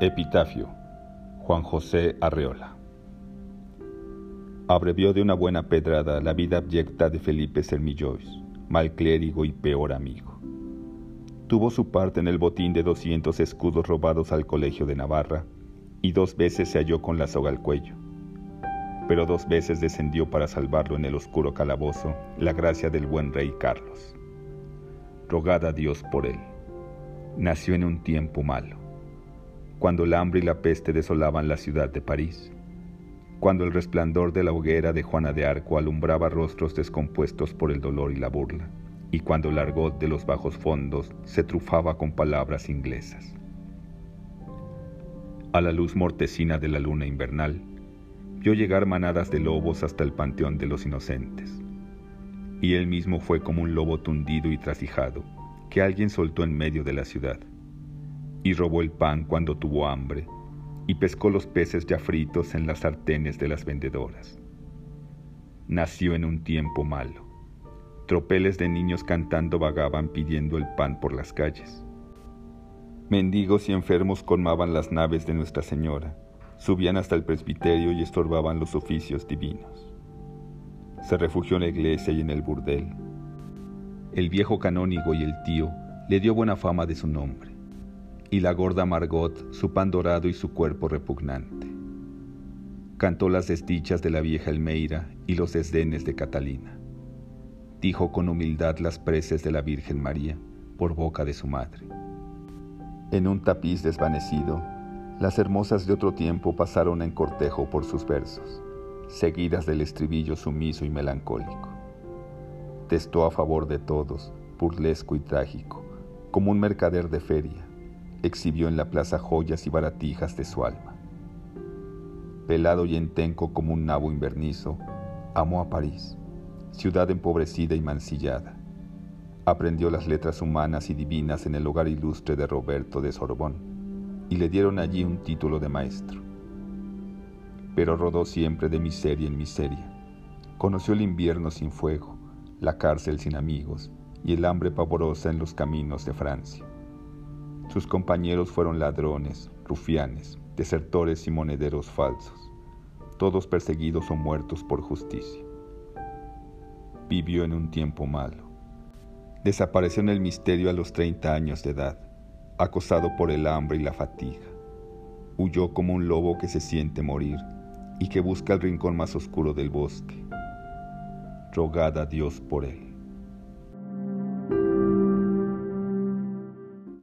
Epitafio Juan José Arreola Abrevió de una buena pedrada la vida abyecta de Felipe Sermillois, mal clérigo y peor amigo. Tuvo su parte en el botín de 200 escudos robados al colegio de Navarra y dos veces se halló con la soga al cuello. Pero dos veces descendió para salvarlo en el oscuro calabozo la gracia del buen rey Carlos. Rogad a Dios por él. Nació en un tiempo malo cuando el hambre y la peste desolaban la ciudad de París, cuando el resplandor de la hoguera de Juana de Arco alumbraba rostros descompuestos por el dolor y la burla, y cuando el argot de los bajos fondos se trufaba con palabras inglesas. A la luz mortecina de la luna invernal, vio llegar manadas de lobos hasta el panteón de los inocentes, y él mismo fue como un lobo tundido y trasijado que alguien soltó en medio de la ciudad y robó el pan cuando tuvo hambre, y pescó los peces ya fritos en las sartenes de las vendedoras. Nació en un tiempo malo. Tropeles de niños cantando vagaban pidiendo el pan por las calles. Mendigos y enfermos colmaban las naves de Nuestra Señora, subían hasta el presbiterio y estorbaban los oficios divinos. Se refugió en la iglesia y en el burdel. El viejo canónigo y el tío le dio buena fama de su nombre y la gorda Margot su pan dorado y su cuerpo repugnante. Cantó las desdichas de la vieja Elmeira y los desdenes de Catalina. Dijo con humildad las preces de la Virgen María por boca de su madre. En un tapiz desvanecido, las hermosas de otro tiempo pasaron en cortejo por sus versos, seguidas del estribillo sumiso y melancólico. Testó a favor de todos, burlesco y trágico, como un mercader de feria, exhibió en la plaza joyas y baratijas de su alma. Pelado y entenco como un nabo invernizo, amó a París, ciudad empobrecida y mancillada. Aprendió las letras humanas y divinas en el hogar ilustre de Roberto de Sorbón, y le dieron allí un título de maestro. Pero rodó siempre de miseria en miseria. Conoció el invierno sin fuego, la cárcel sin amigos y el hambre pavorosa en los caminos de Francia. Sus compañeros fueron ladrones, rufianes, desertores y monederos falsos, todos perseguidos o muertos por justicia. Vivió en un tiempo malo. Desapareció en el misterio a los 30 años de edad, acosado por el hambre y la fatiga. Huyó como un lobo que se siente morir y que busca el rincón más oscuro del bosque. Rogad a Dios por él.